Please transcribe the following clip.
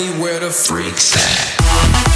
me where the freaks at.